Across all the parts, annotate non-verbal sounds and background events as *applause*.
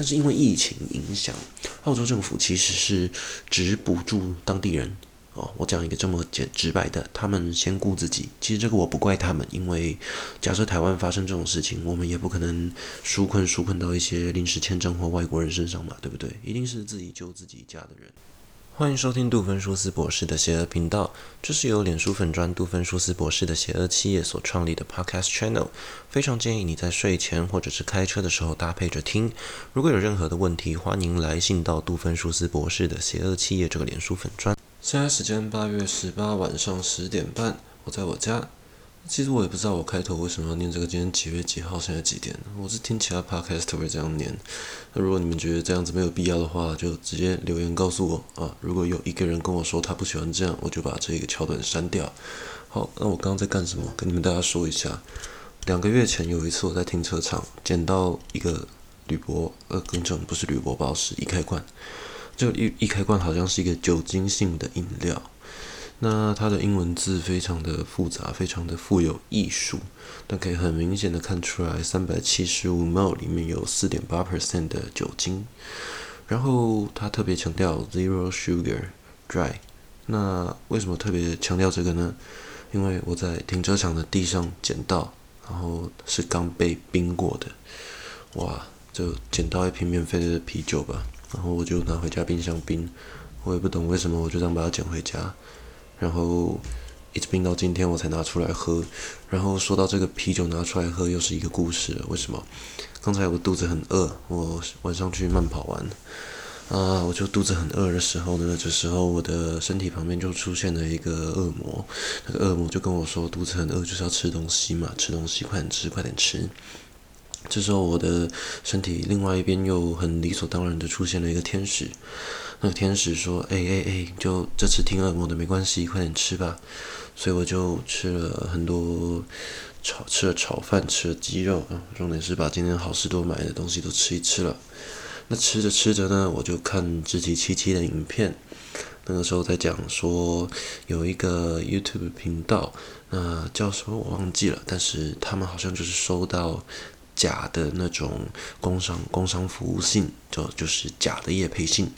但是因为疫情影响，澳洲政府其实是只补助当地人。哦，我讲一个这么简直白的，他们先顾自己。其实这个我不怪他们，因为假设台湾发生这种事情，我们也不可能纾困纾困到一些临时签证或外国人身上嘛，对不对？一定是自己救自己家的人。欢迎收听杜芬舒斯博士的邪恶频道，这是由脸书粉砖杜芬舒斯博士的邪恶企业所创立的 Podcast Channel。非常建议你在睡前或者是开车的时候搭配着听。如果有任何的问题，欢迎来信到杜芬舒斯博士的邪恶企业这个脸书粉砖。现在时间八月十八晚上十点半，我在我家。其实我也不知道我开头为什么要念这个，今天几月几号，现在几点？我是听其他 podcast 会这样念。那如果你们觉得这样子没有必要的话，就直接留言告诉我啊。如果有一个人跟我说他不喜欢这样，我就把这个桥段删掉。好，那我刚刚在干什么？跟你们大家说一下。两个月前有一次我在停车场捡到一个铝箔，呃，更正不是铝箔包，是易开罐。这个易易开罐好像是一个酒精性的饮料，那它的英文字非常的复杂，非常的富有艺术，但可以很明显的看出来，三百七十五 ml 里面有四点八 percent 的酒精，然后它特别强调 zero sugar dry，那为什么特别强调这个呢？因为我在停车场的地上捡到，然后是刚被冰过的，哇，就捡到一瓶免费的啤酒吧。然后我就拿回家冰箱冰，我也不懂为什么，我就这样把它捡回家，然后一直冰到今天我才拿出来喝。然后说到这个啤酒拿出来喝，又是一个故事。为什么？刚才我肚子很饿，我晚上去慢跑完，啊，我就肚子很饿的时候呢，这时候我的身体旁边就出现了一个恶魔，那个恶魔就跟我说，肚子很饿就是要吃东西嘛，吃东西，快点吃，快点吃。这时候，我的身体另外一边又很理所当然的出现了一个天使。那个天使说：“哎哎哎，就这次听恶魔的没关系，快点吃吧。”所以我就吃了很多炒，吃了炒饭，吃了鸡肉啊，重点是把今天好事多买的东西都吃一吃了。那吃着吃着呢，我就看自己七七的影片。那个时候在讲说有一个 YouTube 频道，那叫什么我忘记了，但是他们好像就是收到。假的那种工商工商服务信，就就是假的业配信，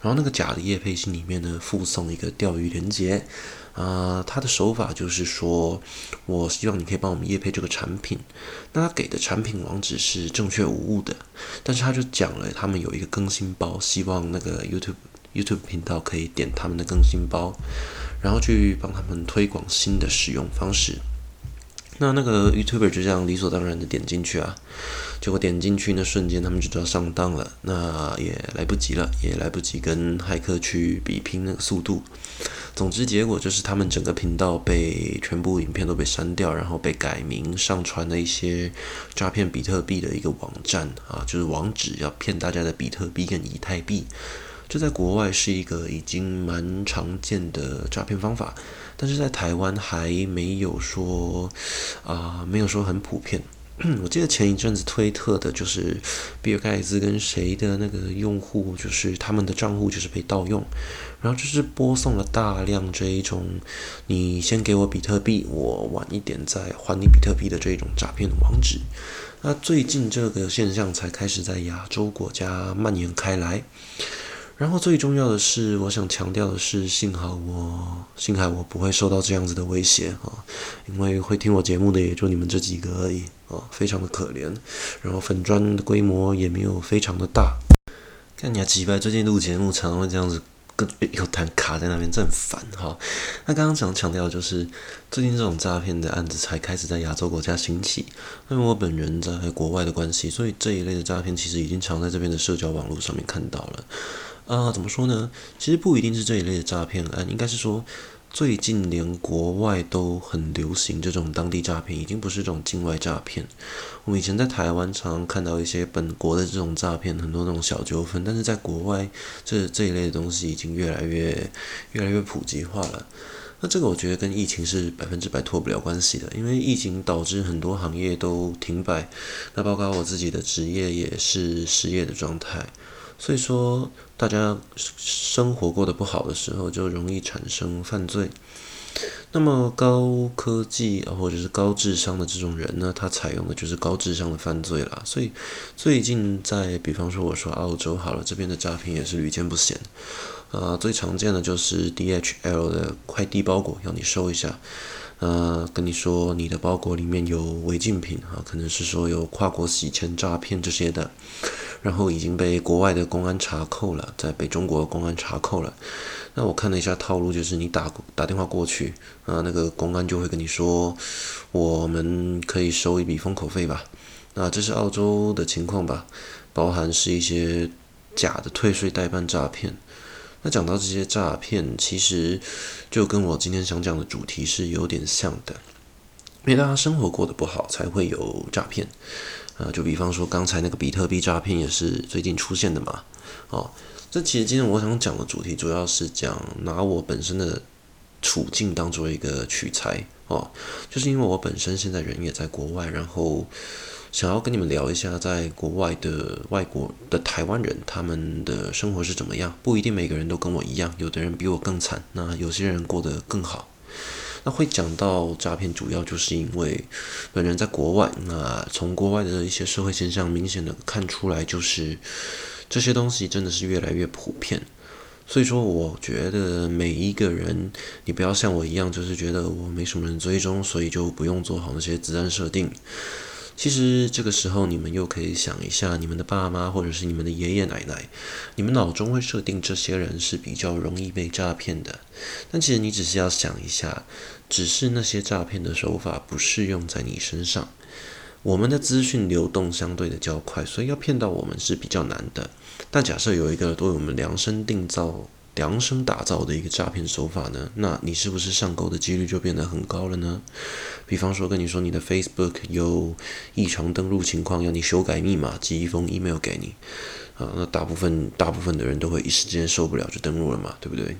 然后那个假的业配信里面呢，附送一个钓鱼连接，啊、他的手法就是说，我希望你可以帮我们业配这个产品，那他给的产品网址是正确无误的，但是他就讲了，他们有一个更新包，希望那个 YouTube YouTube 频道可以点他们的更新包，然后去帮他们推广新的使用方式。那那个 YouTuber 就这样理所当然的点进去啊，结果点进去那瞬间，他们就知道上当了，那也来不及了，也来不及跟骇客去比拼那个速度。总之，结果就是他们整个频道被全部影片都被删掉，然后被改名，上传了一些诈骗比特币的一个网站啊，就是网址要骗大家的比特币跟以太币。这在国外是一个已经蛮常见的诈骗方法，但是在台湾还没有说啊、没有说很普遍。*clears throat* 我记得前一阵子推特的就是比尔盖茨跟谁的那个用户，就是他们的账户就是被盗用，然后就是播送了大量这一种你先给我比特币，我晚一点再还你比特币的这种诈骗的网址。那最近这个现象才开始在亚洲国家蔓延开来。然后最重要的是，我想强调的是，幸好我，幸好我不会受到这样子的威胁啊，因为会听我节目的也就你们这几个而已啊，非常的可怜。然后粉砖的规模也没有非常的大。看你还几百，最近录节目常常会这样子，跟有弹卡在那边，真烦哈。那刚刚想强调的就是，最近这种诈骗的案子才开始在亚洲国家兴起，因为我本人在国外的关系，所以这一类的诈骗其实已经常在这边的社交网络上面看到了。啊、怎么说呢？其实不一定是这一类的诈骗案，应该是说，最近连国外都很流行这种当地诈骗，已经不是这种境外诈骗。我们以前在台湾常常看到一些本国的这种诈骗，很多那种小纠纷，但是在国外，这这一类的东西已经越来越越来越普及化了。那这个我觉得跟疫情是百分之百脱不了关系的，因为疫情导致很多行业都停摆，那包括我自己的职业也是失业的状态。所以说，大家生活过得不好的时候，就容易产生犯罪。那么高科技啊，或者是高智商的这种人呢，他采用的就是高智商的犯罪啦。所以最近在，比方说我说澳洲好了，这边的诈骗也是屡见不鲜。啊，最常见的就是 DHL 的快递包裹要你收一下，呃，跟你说你的包裹里面有违禁品啊，可能是说有跨国洗钱诈骗这些的，然后已经被国外的公安查扣了，在被中国公安查扣了。那我看了一下套路，就是你打打电话过去，啊，那个公安就会跟你说，我们可以收一笔封口费吧。那这是澳洲的情况吧，包含是一些假的退税代办诈骗。那讲到这些诈骗，其实就跟我今天想讲的主题是有点像的，因为大家生活过得不好，才会有诈骗。啊，就比方说刚才那个比特币诈骗也是最近出现的嘛，哦。这其实今天我想讲的主题，主要是讲拿我本身的处境当做一个取材哦，就是因为我本身现在人也在国外，然后想要跟你们聊一下，在国外的外国的台湾人他们的生活是怎么样。不一定每个人都跟我一样，有的人比我更惨，那有些人过得更好。那会讲到诈骗，主要就是因为本人在国外，那从国外的一些社会现象明显的看出来，就是。这些东西真的是越来越普遍，所以说我觉得每一个人，你不要像我一样，就是觉得我没什么人追踪，所以就不用做好那些子弹设定。其实这个时候，你们又可以想一下，你们的爸妈或者是你们的爷爷奶奶，你们脑中会设定这些人是比较容易被诈骗的。但其实你只是要想一下，只是那些诈骗的手法不适用在你身上。我们的资讯流动相对的较快，所以要骗到我们是比较难的。但假设有一个为我们量身定造、量身打造的一个诈骗手法呢？那你是不是上钩的几率就变得很高了呢？比方说跟你说你的 Facebook 有异常登录情况，要你修改密码，寄一封 email 给你，啊，那大部分大部分的人都会一时间受不了就登录了嘛，对不对？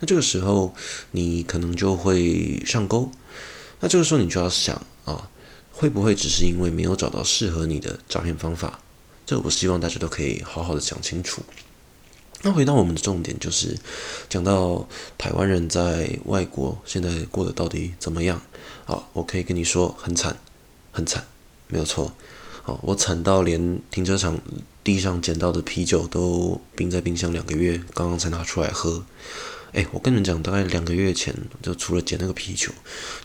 那这个时候你可能就会上钩。那这个时候你就要想啊。会不会只是因为没有找到适合你的诈骗方法？这个我希望大家都可以好好的想清楚。那回到我们的重点，就是讲到台湾人在外国现在过得到底怎么样？好，我可以跟你说，很惨，很惨，没有错。好，我惨到连停车场地上捡到的啤酒都冰在冰箱两个月，刚刚才拿出来喝。哎，我跟你们讲，大概两个月前，就除了捡那个啤酒，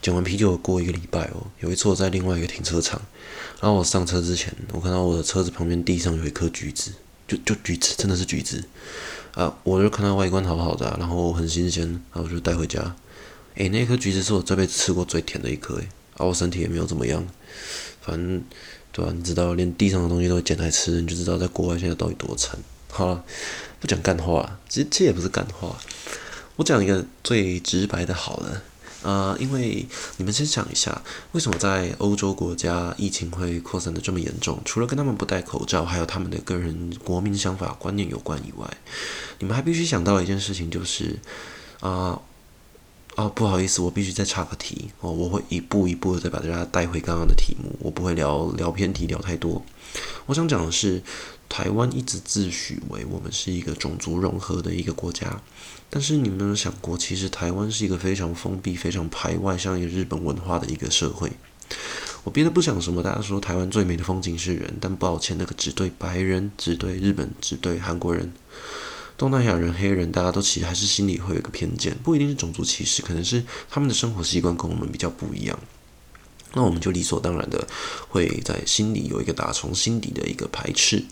捡完啤酒过一个礼拜哦，有一次我在另外一个停车场，然后我上车之前，我看到我的车子旁边地上有一颗橘子，就就橘子，真的是橘子啊！我就看它外观好好的，然后很新鲜，然后我就带回家。哎，那颗橘子是我这辈子吃过最甜的一颗，哎，啊，我身体也没有怎么样，反正对吧，啊？你知道，连地上的东西都会捡来吃，你就知道在国外现在到底多惨。好了，不讲干话，其实这也不是干话。我讲一个最直白的，好了，呃，因为你们先想一下，为什么在欧洲国家疫情会扩散的这么严重？除了跟他们不戴口罩，还有他们的个人国民想法观念有关以外，你们还必须想到一件事情，就是啊、哦，不好意思，我必须再插个题哦，我会一步一步的再把大家带回刚刚的题目，我不会聊聊偏题聊太多。我想讲的是，台湾一直自诩为我们是一个种族融合的一个国家。但是你们有没有想过，其实台湾是一个非常封闭、非常排外，像一个日本文化的一个社会。我别的不想什么，大家说台湾最美的风景是人，但抱歉，那个只对白人、只对日本、只对韩国人、东南亚人、黑人，大家都其实还是心里会有一个偏见，不一定是种族歧视，可能是他们的生活习惯跟我们比较不一样。那我们就理所当然的会在心里有一个打从心底的一个排斥。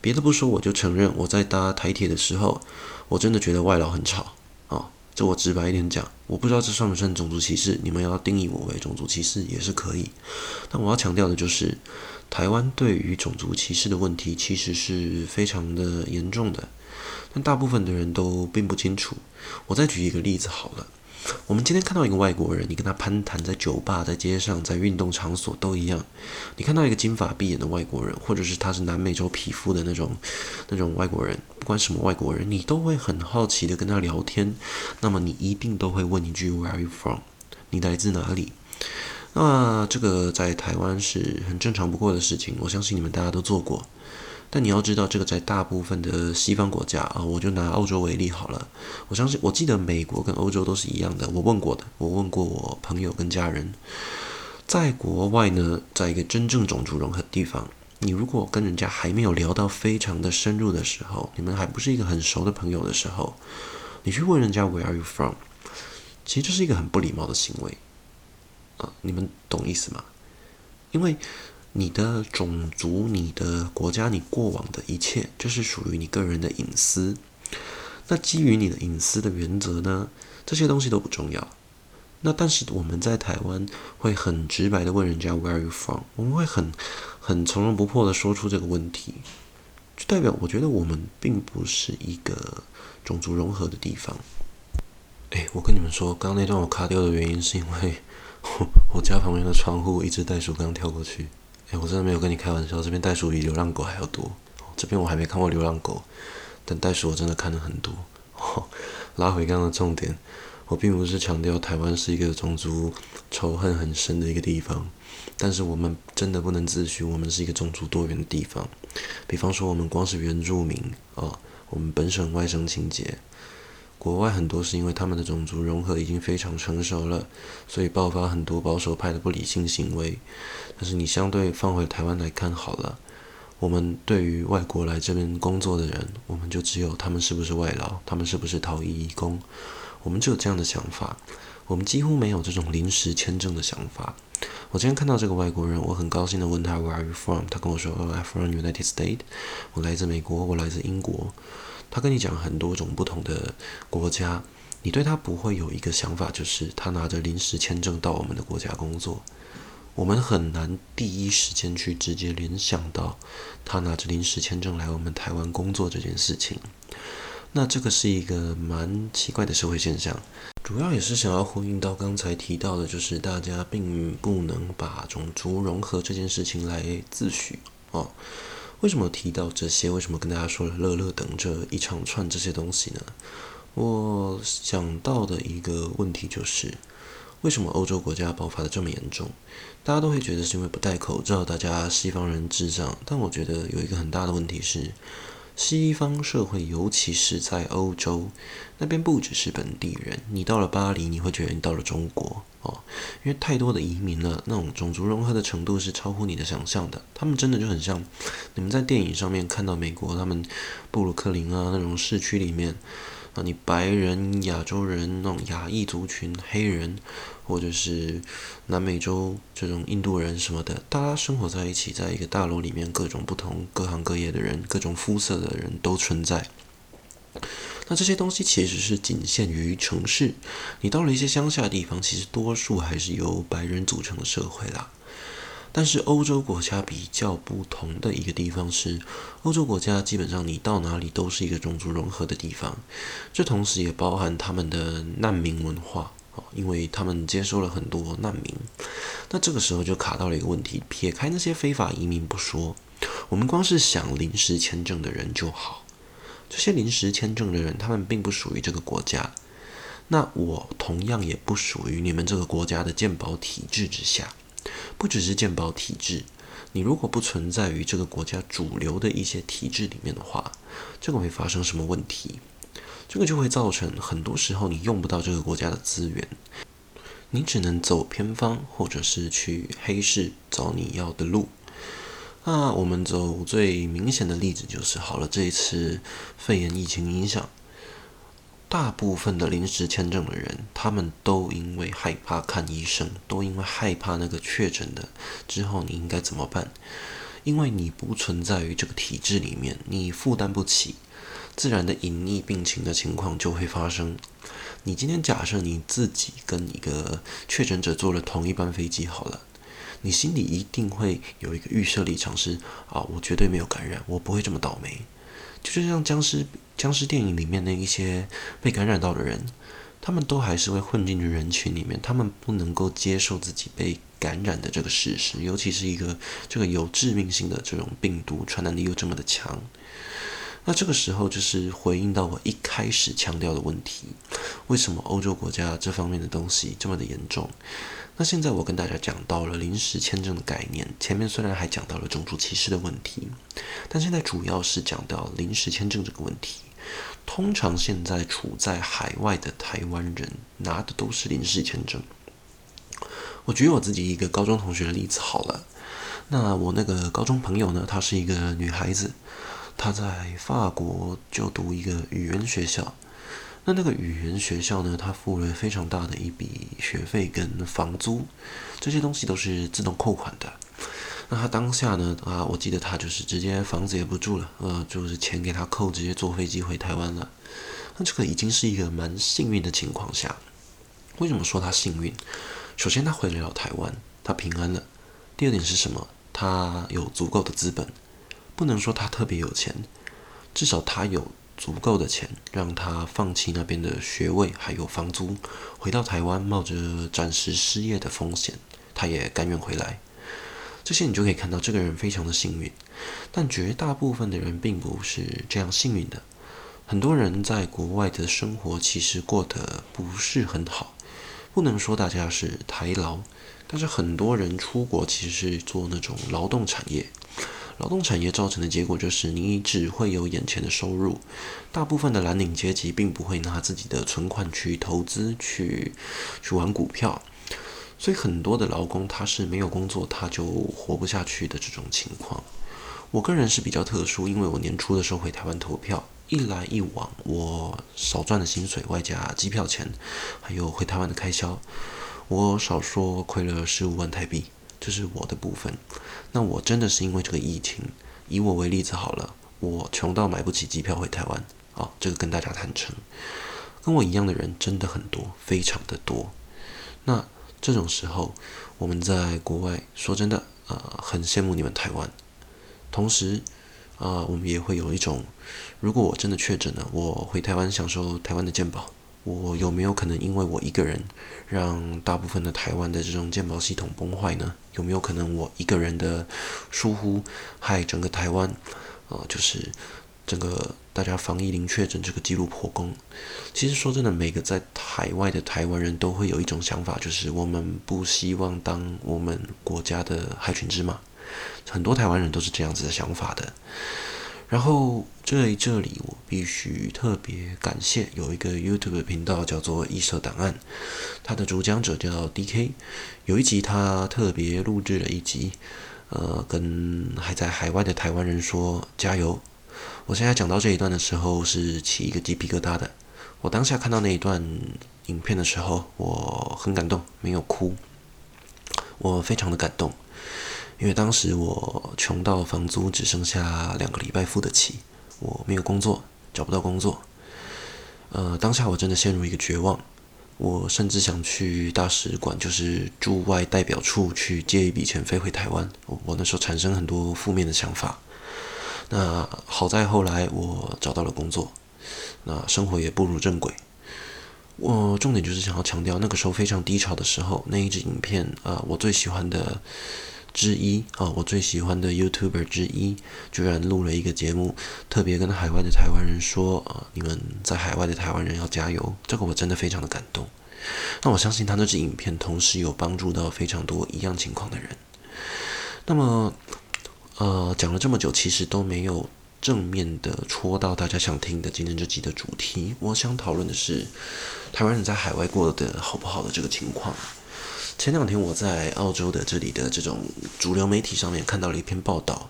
别的不说，我就承认我在搭台铁的时候。我真的觉得外劳很吵啊、哦！这我直白一点讲，我不知道这算不算种族歧视。你们要定义我为种族歧视也是可以。但我要强调的就是，台湾对于种族歧视的问题其实是非常的严重的，但大部分的人都并不清楚。我再举一个例子好了。我们今天看到一个外国人，你跟他攀谈，在酒吧、在街上、在运动场所都一样。你看到一个金发碧眼的外国人，或者是他是南美洲皮肤的那种那种外国人，不管什么外国人，你都会很好奇的跟他聊天。那么你一定都会问一句 “Where are you from？” 你来自哪里？那这个在台湾是很正常不过的事情，我相信你们大家都做过。但你要知道，这个在大部分的西方国家啊，我就拿欧洲为例好了。我相信，我记得美国跟欧洲都是一样的。我问过的，我问过我朋友跟家人，在国外呢，在一个真正种族融合的地方，你如果跟人家还没有聊到非常的深入的时候，你们还不是一个很熟的朋友的时候，你去问人家 Where are you from？其实这是一个很不礼貌的行为啊，你们懂意思吗？因为。你的种族、你的国家、你过往的一切，这是属于你个人的隐私。那基于你的隐私的原则呢，这些东西都不重要。那但是我们在台湾会很直白的问人家 Where are you from？我们会很很从容不迫的说出这个问题，就代表我觉得我们并不是一个种族融合的地方。哎，我跟你们说，刚刚那段我卡掉的原因是因为我 *laughs* 我家旁边的窗户一只袋鼠刚跳过去。哎，我真的没有跟你开玩笑，这边袋鼠比流浪狗还要多。这边我还没看过流浪狗，但袋鼠我真的看了很多。*laughs* 拉回刚刚的重点，我并不是强调台湾是一个种族仇恨很深的一个地方，但是我们真的不能自诩我们是一个种族多元的地方。比方说，我们光是原住民啊，我们本省外省情节。国外很多是因为他们的种族融合已经非常成熟了，所以爆发很多保守派的不理性行为。但是你相对放回台湾来看好了，我们对于外国来这边工作的人，我们就只有他们是不是外劳，他们是不是逃逸移工，我们就有这样的想法。我们几乎没有这种临时签证的想法。我今天看到这个外国人，我很高兴地问他 Where are you from？他跟我说 I'm from United States。我来自美国，我来自英国。他跟你讲很多种不同的国家，你对他不会有一个想法，就是他拿着临时签证到我们的国家工作，我们很难第一时间去直接联想到他拿着临时签证来我们台湾工作这件事情。那这个是一个蛮奇怪的社会现象，主要也是想要呼应到刚才提到的，就是大家并不能把种族融合这件事情来自诩哦。为什么提到这些？为什么跟大家说了乐乐等着一长串这些东西呢？我想到的一个问题就是，为什么欧洲国家爆发的这么严重？大家都会觉得是因为不戴口罩，大家西方人智障。但我觉得有一个很大的问题是。西方社会，尤其是在欧洲那边，不只是本地人。你到了巴黎，你会觉得你到了中国哦，因为太多的移民了，那种种族融合的程度是超乎你的想象的。他们真的就很像你们在电影上面看到美国他们布鲁克林啊那种市区里面。那，你白人、亚洲人、那种亚裔族群、黑人，或者是南美洲这种印度人什么的，大家生活在一起，在一个大楼里面，各种不同、各行各业的人，各种肤色的人都存在。那这些东西其实是仅限于城市，你到了一些乡下的地方，其实多数还是由白人组成的社会啦。但是欧洲国家比较不同的一个地方是，欧洲国家基本上你到哪里都是一个种族融合的地方，这同时也包含他们的难民文化啊，因为他们接收了很多难民。那这个时候就卡到了一个问题，撇开那些非法移民不说，我们光是想临时签证的人就好，这些临时签证的人他们并不属于这个国家，那我同样也不属于你们这个国家的健保体制之下。不只是健保体制，你如果不存在于这个国家主流的一些体制里面的话，这个会发生什么问题？这个就会造成很多时候你用不到这个国家的资源，你只能走偏方，或者是去黑市找你要的路。那我们走最明显的例子就是，好了，这一次肺炎疫情影响。大部分的临时签证的人，他们都因为害怕看医生，都因为害怕那个确诊的之后你应该怎么办？因为你不存在于这个体制里面，你负担不起，自然的隐匿病情的情况就会发生。你今天假设你自己跟一个确诊者坐了同一班飞机好了，你心里一定会有一个预设立场是啊，我绝对没有感染，我不会这么倒霉。就是像僵尸僵尸电影里面的一些被感染到的人，他们都还是会混进去人群里面，他们不能够接受自己被感染的这个事实，尤其是一个这个有致命性的这种病毒，传染力又这么的强。那这个时候就是回应到我一开始强调的问题：为什么欧洲国家这方面的东西这么的严重？那现在我跟大家讲到了临时签证的概念，前面虽然还讲到了种族歧视的问题，但现在主要是讲到临时签证这个问题。通常现在处在海外的台湾人拿的都是临时签证。我举我自己一个高中同学的例子好了。那我那个高中朋友呢，她是一个女孩子，她在法国就读一个语言学校。那那个语言学校呢，他付了非常大的一笔学费跟房租，这些东西都是自动扣款的。那他当下呢，啊，我记得他就是直接房子也不住了，呃，就是钱给他扣，直接坐飞机回台湾了。那这个已经是一个蛮幸运的情况下。为什么说他幸运？首先，他回来了台湾，他平安了。第二点是什么？他有足够的资本，不能说他特别有钱，至少他有足够的钱，让他放弃那边的学位还有房租，回到台湾，冒着暂时失业的风险，他也甘愿回来。这些你就可以看到，这个人非常的幸运。但绝大部分的人并不是这样幸运的，很多人在国外的生活其实过得不是很好，不能说大家是台劳。但是很多人出国其实是做那种劳动产业，劳动产业造成的结果就是你只会有眼前的收入，大部分的蓝领阶级并不会拿自己的存款去投资去去玩股票，所以很多的劳工他是没有工作他就活不下去的这种情况。我个人是比较特殊，因为我年初的时候回台湾投票，一来一往我少赚的薪水外加机票钱，还有回台湾的开销。我少说亏了十五万台币，这是我的部分。那我真的是因为这个疫情，以我为例子好了，我穷到买不起机票回台湾啊，这个跟大家坦诚，跟我一样的人真的很多，非常的多。那这种时候，我们在国外说真的啊，很羡慕你们台湾。同时啊，我们也会有一种，如果我真的确诊了，我回台湾享受台湾的健保。我有没有可能因为我一个人，让大部分的台湾的这种健保系统崩坏呢？有没有可能我一个人的疏忽，害整个台湾，呃，就是整个大家防疫零确诊这个记录破功？其实说真的，每个在海外的台湾人都会有一种想法，就是我们不希望当我们国家的害群之马。很多台湾人都是这样子的想法的。然后在这里，我必须特别感谢有一个 YouTube 频道叫做“异色档案”，它的主讲者叫 DK。有一集他特别录制了一集，呃，跟还在海外的台湾人说加油。我现在讲到这一段的时候是起一个鸡皮疙瘩的。我当下看到那一段影片的时候，我很感动，没有哭，我非常的感动。因为当时我穷到房租只剩下两个礼拜付得起，我没有工作，找不到工作。呃，当下我真的陷入一个绝望，我甚至想去大使馆，就是驻外代表处去借一笔钱飞回台湾。我，那时候产生很多负面的想法。那好在后来我找到了工作，那生活也步入正轨。我重点就是想要强调，那个时候非常低潮的时候，那一支影片啊，呃，我最喜欢的。之一啊，我最喜欢的 YouTuber 之一，居然录了一个节目，特别跟海外的台湾人说啊，你们在海外的台湾人要加油，这个我真的非常的感动。那我相信他那支影片同时有帮助到非常多一样情况的人。那么，呃，讲了这么久，其实都没有正面的戳到大家想听的今天这集的主题。我想讨论的是台湾人在海外过得好不好的这个情况。前两天我在澳洲的这里的这种主流媒体上面看到了一篇报道，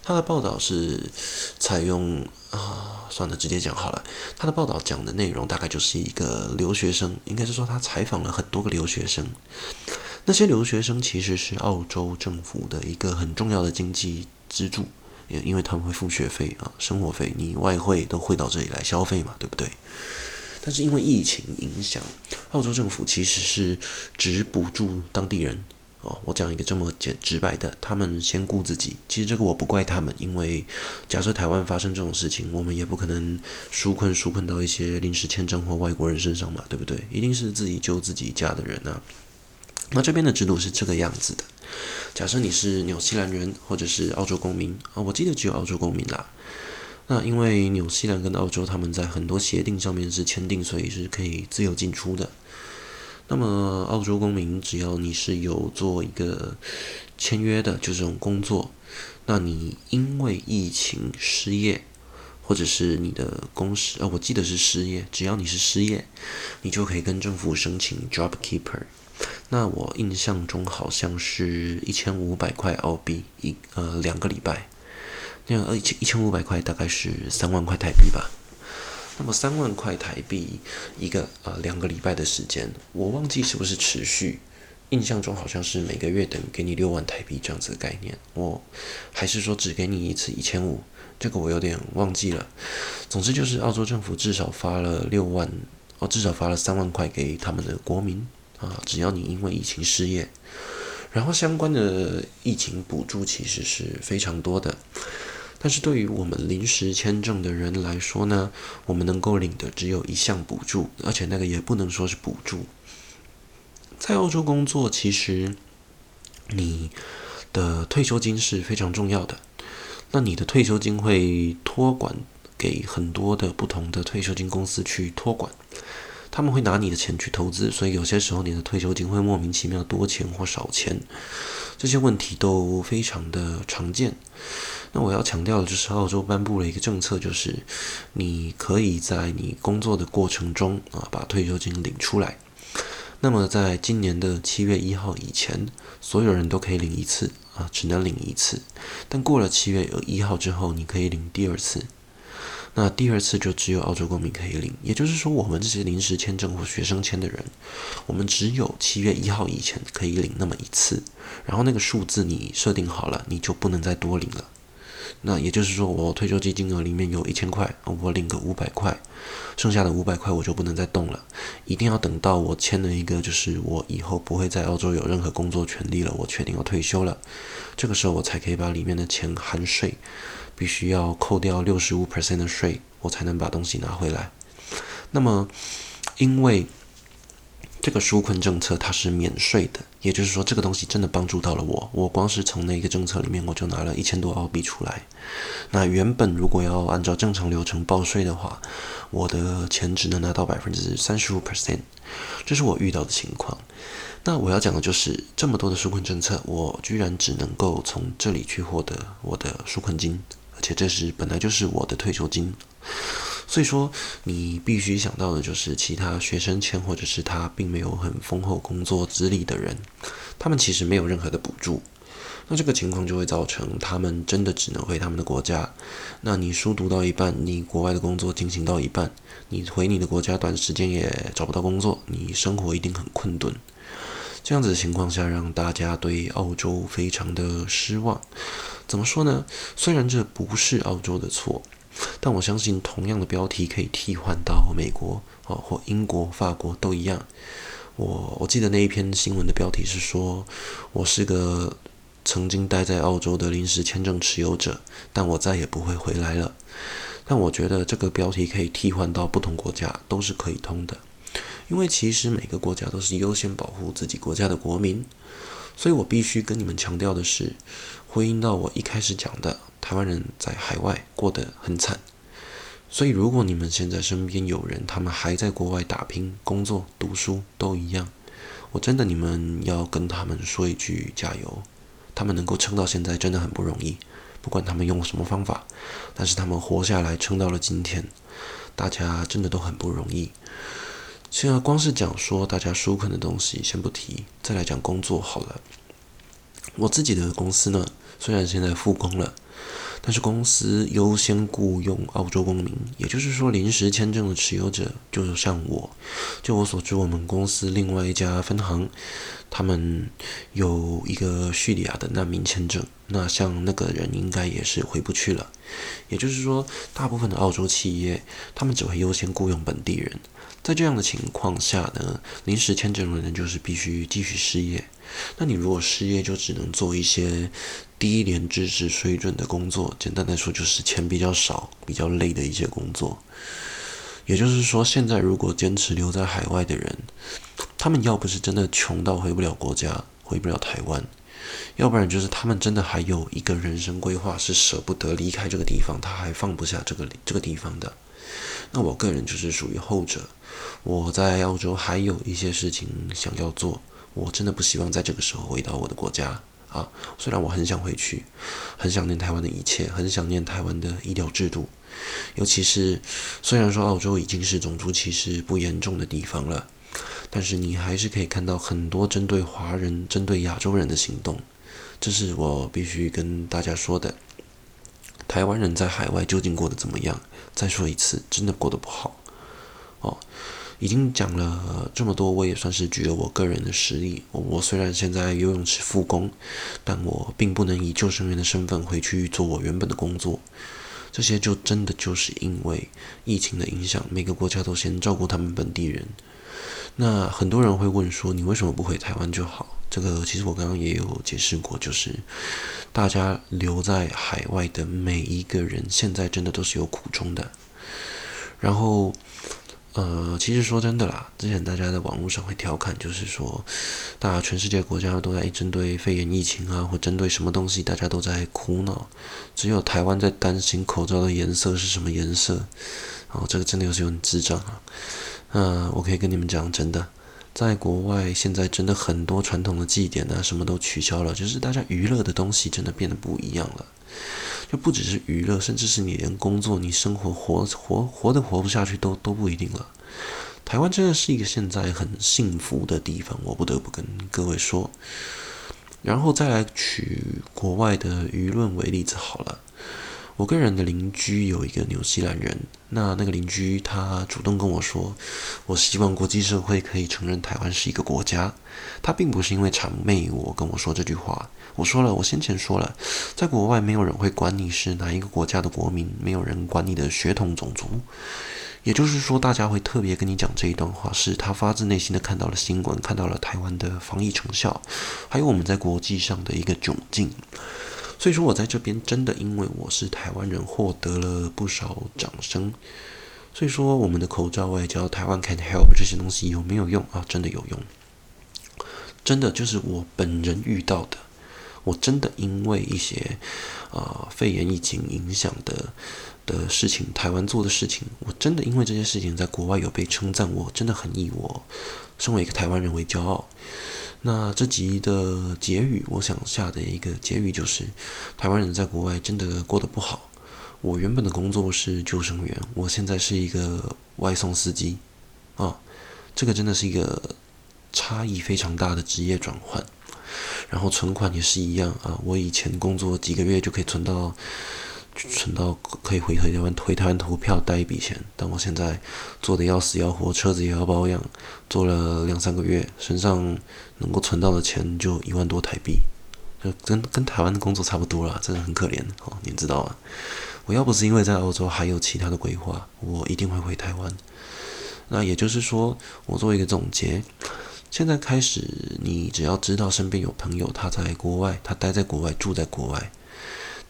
他的报道是采用啊，算了，直接讲好了。他的报道讲的内容大概就是一个留学生，应该是说他采访了很多个留学生。那些留学生其实是澳洲政府的一个很重要的经济支柱，也因为他们会付学费啊、生活费，你外汇都汇到这里来消费嘛，对不对？但是因为疫情影响，澳洲政府其实是只补助当地人哦。我讲一个这么简直白的，他们先顾自己。其实这个我不怪他们，因为假设台湾发生这种事情，我们也不可能纾困纾困到一些临时签证或外国人身上嘛，对不对？一定是自己救自己家的人啊。那这边的制度是这个样子的：假设你是纽西兰人或者是澳洲公民啊，我记得只有澳洲公民啦。那因为纽西兰跟澳洲他们在很多协定上面是签订，所以是可以自由进出的。那么澳洲公民只要你是有做一个签约的，就这种工作，那你因为疫情失业，或者是你的公司，呃，我记得是失业，只要你是失业，你就可以跟政府申请 Job Keeper。那我印象中好像是一千五百块澳币一呃两个礼拜，那呃一千一千五百块大概是三万块台币吧。那么三万块台币一个呃两个礼拜的时间，我忘记是不是持续，印象中好像是每个月等于给你六万台币这样子的概念，我还是说只给你一次一千五，这个我有点忘记了。总之就是澳洲政府至少发了六万，哦至少发了三万块给他们的国民啊，只要你因为疫情失业，然后相关的疫情补助其实是非常多的。但是对于我们临时签证的人来说呢，我们能够领的只有一项补助，而且那个也不能说是补助。在澳洲工作，其实你的退休金是非常重要的。那你的退休金会托管给很多的不同的退休金公司去托管，他们会拿你的钱去投资，所以有些时候你的退休金会莫名其妙多钱或少钱，这些问题都非常的常见。那我要强调的就是，澳洲颁布了一个政策，就是你可以在你工作的过程中啊，把退休金领出来。那么在今年的七月一号以前，所有人都可以领一次啊，只能领一次。但过了七月一号之后，你可以领第二次。那第二次就只有澳洲公民可以领，也就是说，我们这些临时签证或学生签的人，我们只有七月一号以前可以领那么一次。然后那个数字你设定好了，你就不能再多领了。那也就是说，我退休金金额里面有一千块，我领个五百块，剩下的五百块我就不能再动了，一定要等到我签了一个，就是我以后不会在澳洲有任何工作权利了，我确定要退休了，这个时候我才可以把里面的钱含税，必须要扣掉六十五 percent 的税，我才能把东西拿回来。那么，因为这个纾困政策它是免税的，也就是说这个东西真的帮助到了我。我光是从那个政策里面，我就拿了一千多澳币出来。那原本如果要按照正常流程报税的话，我的钱只能拿到百分之三十五 percent，这是我遇到的情况。那我要讲的就是这么多的纾困政策，我居然只能够从这里去获得我的纾困金，而且这是本来就是我的退休金。所以说，你必须想到的就是其他学生签，或者是他并没有很丰厚工作资历的人，他们其实没有任何的补助。那这个情况就会造成他们真的只能回他们的国家。那你书读到一半，你国外的工作进行到一半，你回你的国家短时间也找不到工作，你生活一定很困顿。这样子的情况下，让大家对澳洲非常的失望。怎么说呢？虽然这不是澳洲的错。但我相信，同样的标题可以替换到美国哦，或英国、法国都一样。我我记得那一篇新闻的标题是说，我是个曾经待在澳洲的临时签证持有者，但我再也不会回来了。但我觉得这个标题可以替换到不同国家都是可以通的，因为其实每个国家都是优先保护自己国家的国民。所以我必须跟你们强调的是，回应到我一开始讲的。台湾人在海外过得很惨，所以如果你们现在身边有人，他们还在国外打拼、工作、读书都一样，我真的你们要跟他们说一句加油。他们能够撑到现在真的很不容易，不管他们用什么方法，但是他们活下来撑到了今天，大家真的都很不容易。现在光是讲说大家纾困的东西先不提，再来讲工作好了。我自己的公司呢，虽然现在复工了。但是公司优先雇佣澳洲公民，也就是说临时签证的持有者，就像我，就我所知，我们公司另外一家分行，他们有一个叙利亚的难民签证，那像那个人应该也是回不去了。也就是说，大部分的澳洲企业，他们只会优先雇佣本地人。在这样的情况下呢，临时签证的人就是必须继续失业。那你如果失业，就只能做一些低廉知识水准的工作。简单来说，就是钱比较少、比较累的一些工作。也就是说，现在如果坚持留在海外的人，他们要不是真的穷到回不了国家、回不了台湾，要不然就是他们真的还有一个人生规划是舍不得离开这个地方，他还放不下这个这个地方的。那我个人就是属于后者，我在澳洲还有一些事情想要做，我真的不希望在这个时候回到我的国家啊。虽然我很想回去，很想念台湾的一切，很想念台湾的医疗制度，尤其是虽然说澳洲已经是种族歧视不严重的地方了，但是你还是可以看到很多针对华人、针对亚洲人的行动，这是我必须跟大家说的。台湾人在海外究竟过得怎么样？再说一次，真的过得不好。哦，已经讲了这么多，我也算是举了我个人的实例。我虽然现在游泳池复工，但我并不能以救生员的身份回去做我原本的工作。这些就真的就是因为疫情的影响，每个国家都先照顾他们本地人。那很多人会问说，你为什么不回台湾就好？这个其实我刚刚也有解释过，就是大家留在海外的每一个人，现在真的都是有苦衷的。然后，呃，其实说真的啦，之前大家在网络上会调侃，就是说，大家全世界国家都在针对肺炎疫情啊，或针对什么东西，大家都在苦恼，只有台湾在担心口罩的颜色是什么颜色。哦，这个真的有些很智障啊。嗯、呃，我可以跟你们讲，真的。在国外，现在真的很多传统的祭典啊，什么都取消了，就是大家娱乐的东西真的变得不一样了。就不只是娱乐，甚至是你连工作、你生活活活活的活不下去都都不一定了。台湾真的是一个现在很幸福的地方，我不得不跟各位说。然后再来取国外的舆论为例子好了。我个人的邻居有一个纽西兰人，那那个邻居他主动跟我说，我希望国际社会可以承认台湾是一个国家。他并不是因为谄媚我跟我说这句话。我说了，我先前说了，在国外没有人会管你是哪一个国家的国民，没有人管你的血统种族。也就是说，大家会特别跟你讲这一段话，是他发自内心的看到了新闻，看到了台湾的防疫成效，还有我们在国际上的一个窘境。所以说，我在这边真的因为我是台湾人，获得了不少掌声。所以说，我们的口罩外交、台湾 can help 这些东西有没有用啊？真的有用，真的就是我本人遇到的。我真的因为一些啊、呃、肺炎疫情影响的的事情，台湾做的事情，我真的因为这些事情在国外有被称赞，我真的很以我身为一个台湾人为骄傲。那这集的结语，我想下的一个结语就是：台湾人在国外真的过得不好。我原本的工作是救生员，我现在是一个外送司机，啊，这个真的是一个差异非常大的职业转换。然后存款也是一样啊，我以前工作几个月就可以存到。存到可以回台湾回台湾投票带一笔钱，但我现在做的要死要活，车子也要保养，做了两三个月，身上能够存到的钱就一万多台币，就跟跟台湾的工作差不多了，真的很可怜哦，你知道吗？我要不是因为在欧洲还有其他的规划，我一定会回台湾。那也就是说，我做一个总结，现在开始，你只要知道身边有朋友他在国外，他待在国外，住在国外。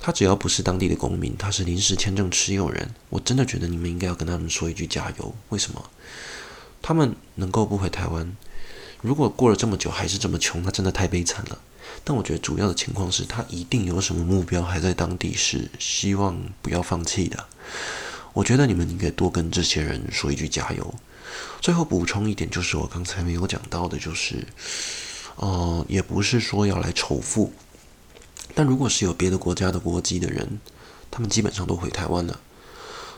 他只要不是当地的公民，他是临时签证持有人，我真的觉得你们应该要跟他们说一句加油。为什么？他们能够不回台湾，如果过了这么久还是这么穷，那真的太悲惨了。但我觉得主要的情况是他一定有什么目标，还在当地是希望不要放弃的。我觉得你们应该多跟这些人说一句加油。最后补充一点，就是我刚才没有讲到的，就是，呃，也不是说要来仇富。但如果是有别的国家的国籍的人，他们基本上都回台湾了。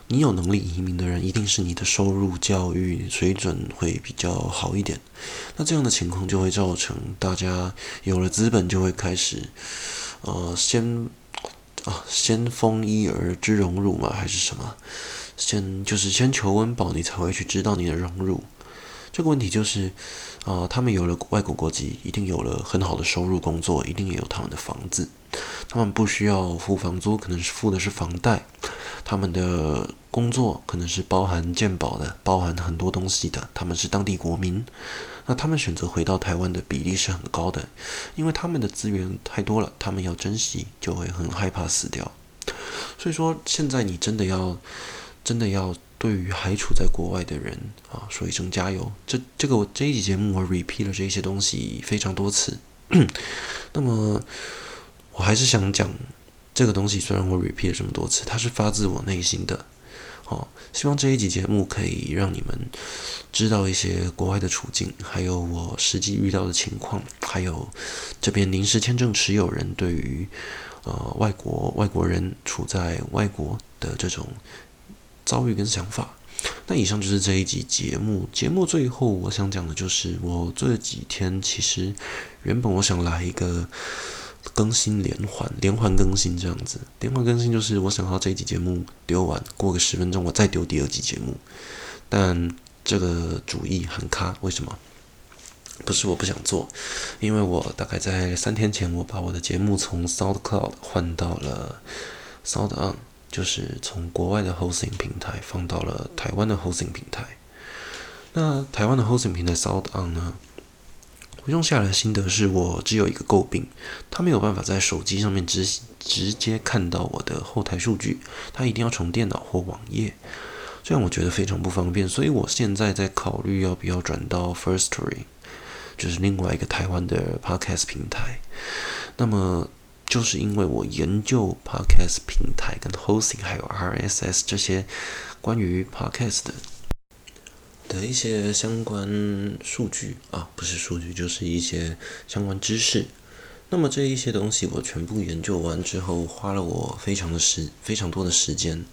你有能力移民的人，一定是你的收入、教育水准会比较好一点。那这样的情况就会造成大家有了资本，就会开始，呃，先啊，先丰衣而知荣辱嘛，还是什么？先就是先求温饱，你才会去知道你的荣辱。这个问题就是，啊、他们有了外国国籍，一定有了很好的收入、工作，一定也有他们的房子。他们不需要付房租，可能是付的是房贷。他们的工作可能是包含健保的，包含很多东西的。他们是当地国民，那他们选择回到台湾的比例是很高的，因为他们的资源太多了，他们要珍惜，就会很害怕死掉。所以说，现在你真的要，真的要对于还处在国外的人啊，说一声加油。这这个我这一集节目我 repeat 了这些东西非常多次。*clears throat* 那么，我还是想讲这个东西。虽然我 repeat 了这么多次，它是发自我内心的。哦，希望这一集节目可以让你们知道一些国外的处境，还有我实际遇到的情况，还有这边临时签证持有人对于呃外国外国人处在外国的这种遭遇跟想法。那以上就是这一集节目。节目最后我想讲的就是，我这几天其实原本我想来一个。更新连环，连环更新这样子。连环更新就是我想要这一集节目丢完，过个十分钟我再丢第二集节目。但这个主意很卡，为什么？不是我不想做，因为我大概在三天前我把我的节目从 SoundCloud 换到了 SoundOn，就是从国外的 hosting 平台放到了台湾的 hosting 平台。那台湾的 hosting 平台 SoundOn 呢？我用下来的心得是我只有一个诟病，他没有办法在手机上面直直接看到我的后台数据，他一定要从电脑或网页，这样我觉得非常不方便。所以我现在在考虑要不要转到 Firstory，就是另外一个台湾的 Podcast 平台。那么就是因为我研究 Podcast 平台跟 Hosting 还有 RSS 这些关于 Podcast 的。的一些相关数据啊，不是数据，就是一些相关知识。那么这一些东西我全部研究完之后，花了我非常的时非常多的时间。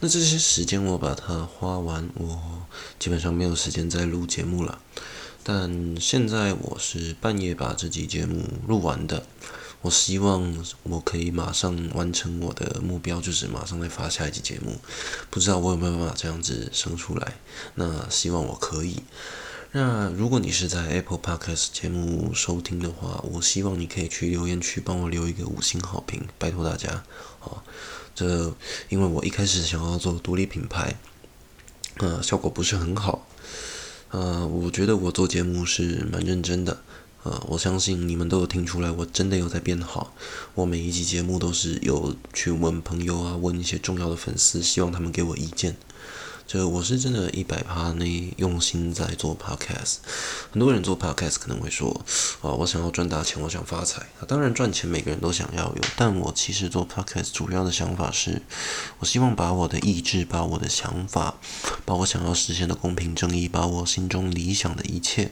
那这些时间我把它花完，我基本上没有时间再录节目了。但现在我是半夜把这集节目录完的。我希望我可以马上完成我的目标，就是马上再发下一集节目。不知道我有没有办法这样子生出来？那希望我可以。那如果你是在 Apple Podcast 节目收听的话，我希望你可以去留言区帮我留一个五星好评，拜托大家。好，这因为我一开始想要做独立品牌，呃，效果不是很好。呃，我觉得我做节目是蛮认真的。呃，我相信你们都有听出来，我真的有在变好。我每一集节目都是有去问朋友啊，问一些重要的粉丝，希望他们给我意见。这我是真的一百趴内用心在做 podcast。很多人做 podcast 可能会说，啊、我想要赚大钱，我想发财。当然赚钱每个人都想要有，但我其实做 podcast 主要的想法是，我希望把我的意志，把我的想法，把我想要实现的公平正义，把我心中理想的一切。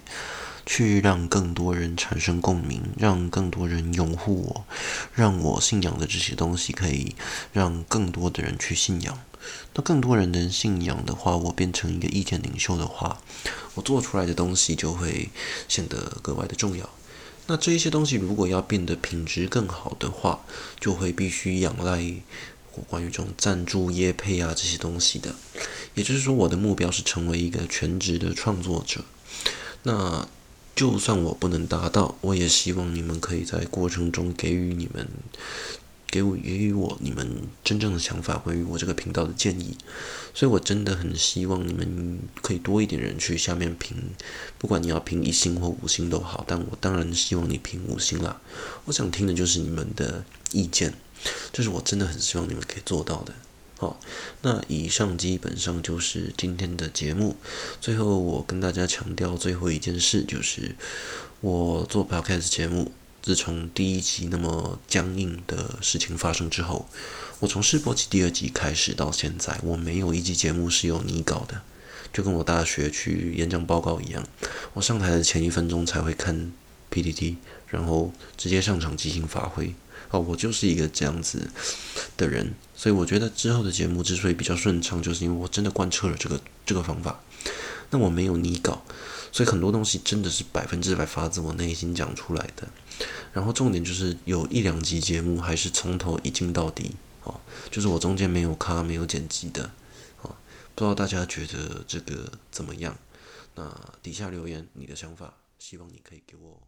去让更多人产生共鸣，让更多人拥护我，让我信仰的这些东西可以让更多的人去信仰。那更多人能信仰的话，我变成一个意见领袖的话，我做出来的东西就会显得格外的重要。那这一些东西如果要变得品质更好的话，就会必须仰赖我关于这种赞助、业配啊这些东西的。也就是说，我的目标是成为一个全职的创作者。那就算我不能达到，我也希望你们可以在过程中给予你们，给我给予我你们真正的想法，关于我这个频道的建议。所以我真的很希望你们可以多一点人去下面评，不管你要评一星或五星都好，但我当然希望你评五星啦。我想听的就是你们的意见，这是我真的很希望你们可以做到的。好，那以上基本上就是今天的节目。最后，我跟大家强调最后一件事，就是我做 Podcast 节目，自从第一集那么僵硬的事情发生之后，我从试播期第二集开始到现在，我没有一集节目是有你搞的，就跟我大学去演讲报告一样，我上台的前一分钟才会看 PPT，然后直接上场即兴发挥。哦，我就是一个这样子的人，所以我觉得之后的节目之所以比较顺畅，就是因为我真的贯彻了这个这个方法。那我没有拟稿，所以很多东西真的是百分之百发自我内心讲出来的。然后重点就是有一两集节目还是从头一镜到底，哦，就是我中间没有卡没有剪辑的，哦，不知道大家觉得这个怎么样？那底下留言你的想法，希望你可以给我。